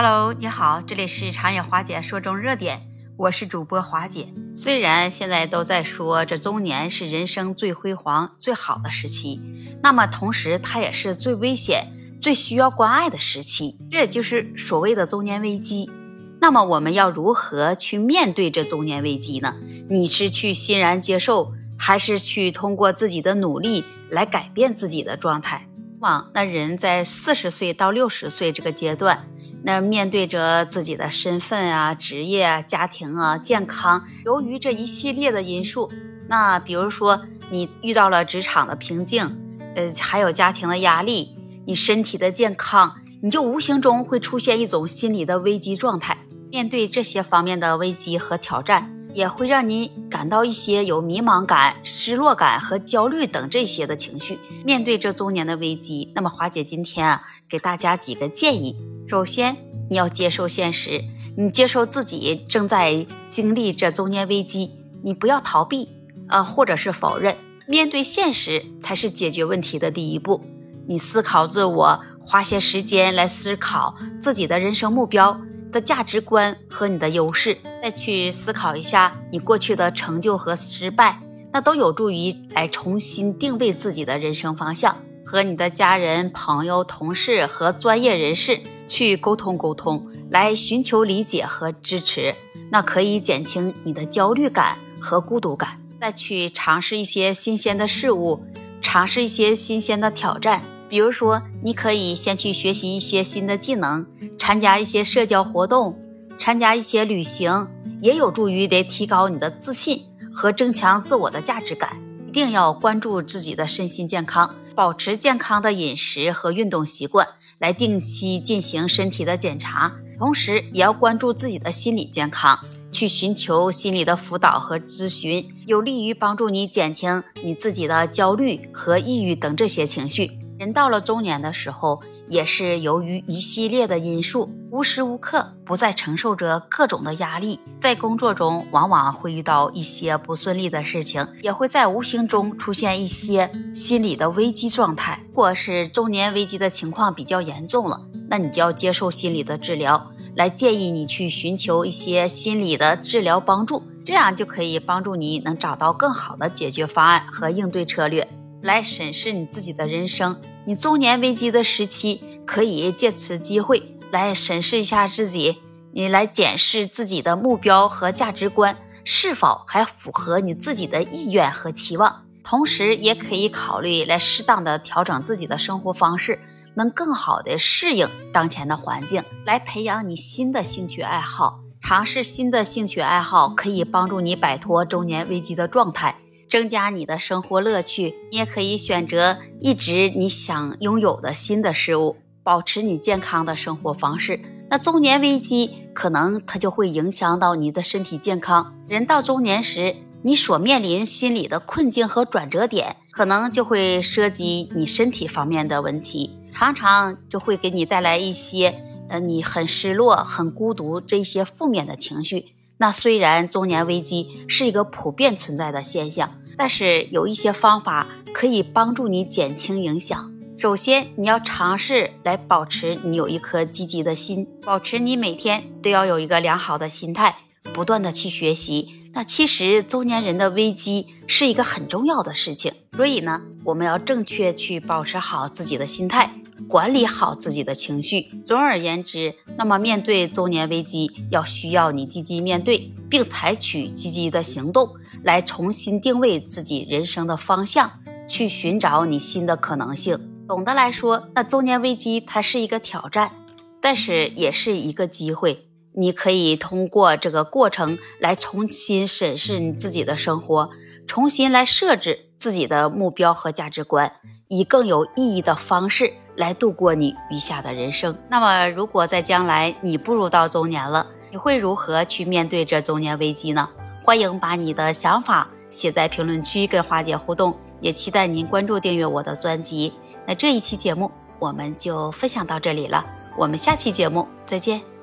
Hello，你好，这里是长野华姐说中热点，我是主播华姐。虽然现在都在说这中年是人生最辉煌、最好的时期，那么同时它也是最危险、最需要关爱的时期，这也就是所谓的中年危机。那么我们要如何去面对这中年危机呢？你是去欣然接受，还是去通过自己的努力来改变自己的状态？往那人在四十岁到六十岁这个阶段。那面对着自己的身份啊、职业啊、家庭啊、健康，由于这一系列的因素，那比如说你遇到了职场的瓶颈，呃，还有家庭的压力，你身体的健康，你就无形中会出现一种心理的危机状态。面对这些方面的危机和挑战，也会让你感到一些有迷茫感、失落感和焦虑等这些的情绪。面对这中年的危机，那么华姐今天啊，给大家几个建议。首先，你要接受现实，你接受自己正在经历这中年危机，你不要逃避，呃，或者是否认，面对现实才是解决问题的第一步。你思考自我，花些时间来思考自己的人生目标的价值观和你的优势，再去思考一下你过去的成就和失败，那都有助于来重新定位自己的人生方向。和你的家人、朋友、同事和专业人士去沟通沟通，来寻求理解和支持，那可以减轻你的焦虑感和孤独感。再去尝试一些新鲜的事物，尝试一些新鲜的挑战。比如说，你可以先去学习一些新的技能，参加一些社交活动，参加一些旅行，也有助于得提高你的自信和增强自我的价值感。一定要关注自己的身心健康。保持健康的饮食和运动习惯，来定期进行身体的检查，同时也要关注自己的心理健康，去寻求心理的辅导和咨询，有利于帮助你减轻你自己的焦虑和抑郁等这些情绪。人到了中年的时候。也是由于一系列的因素，无时无刻不在承受着各种的压力，在工作中往往会遇到一些不顺利的事情，也会在无形中出现一些心理的危机状态。或是中年危机的情况比较严重了，那你就要接受心理的治疗，来建议你去寻求一些心理的治疗帮助，这样就可以帮助你能找到更好的解决方案和应对策略。来审视你自己的人生，你中年危机的时期，可以借此机会来审视一下自己，你来检视自己的目标和价值观是否还符合你自己的意愿和期望，同时也可以考虑来适当的调整自己的生活方式，能更好的适应当前的环境，来培养你新的兴趣爱好，尝试新的兴趣爱好可以帮助你摆脱中年危机的状态。增加你的生活乐趣，你也可以选择一直你想拥有的新的事物，保持你健康的生活方式。那中年危机可能它就会影响到你的身体健康。人到中年时，你所面临心理的困境和转折点，可能就会涉及你身体方面的问题，常常就会给你带来一些呃你很失落、很孤独这些负面的情绪。那虽然中年危机是一个普遍存在的现象，但是有一些方法可以帮助你减轻影响。首先，你要尝试来保持你有一颗积极的心，保持你每天都要有一个良好的心态，不断的去学习。那其实中年人的危机是一个很重要的事情，所以呢，我们要正确去保持好自己的心态。管理好自己的情绪。总而言之，那么面对中年危机，要需要你积极面对，并采取积极的行动，来重新定位自己人生的方向，去寻找你新的可能性。总的来说，那中年危机它是一个挑战，但是也是一个机会。你可以通过这个过程来重新审视你自己的生活，重新来设置自己的目标和价值观，以更有意义的方式。来度过你余下的人生。那么，如果在将来你步入到中年了，你会如何去面对这中年危机呢？欢迎把你的想法写在评论区跟花姐互动，也期待您关注订阅我的专辑。那这一期节目我们就分享到这里了，我们下期节目再见。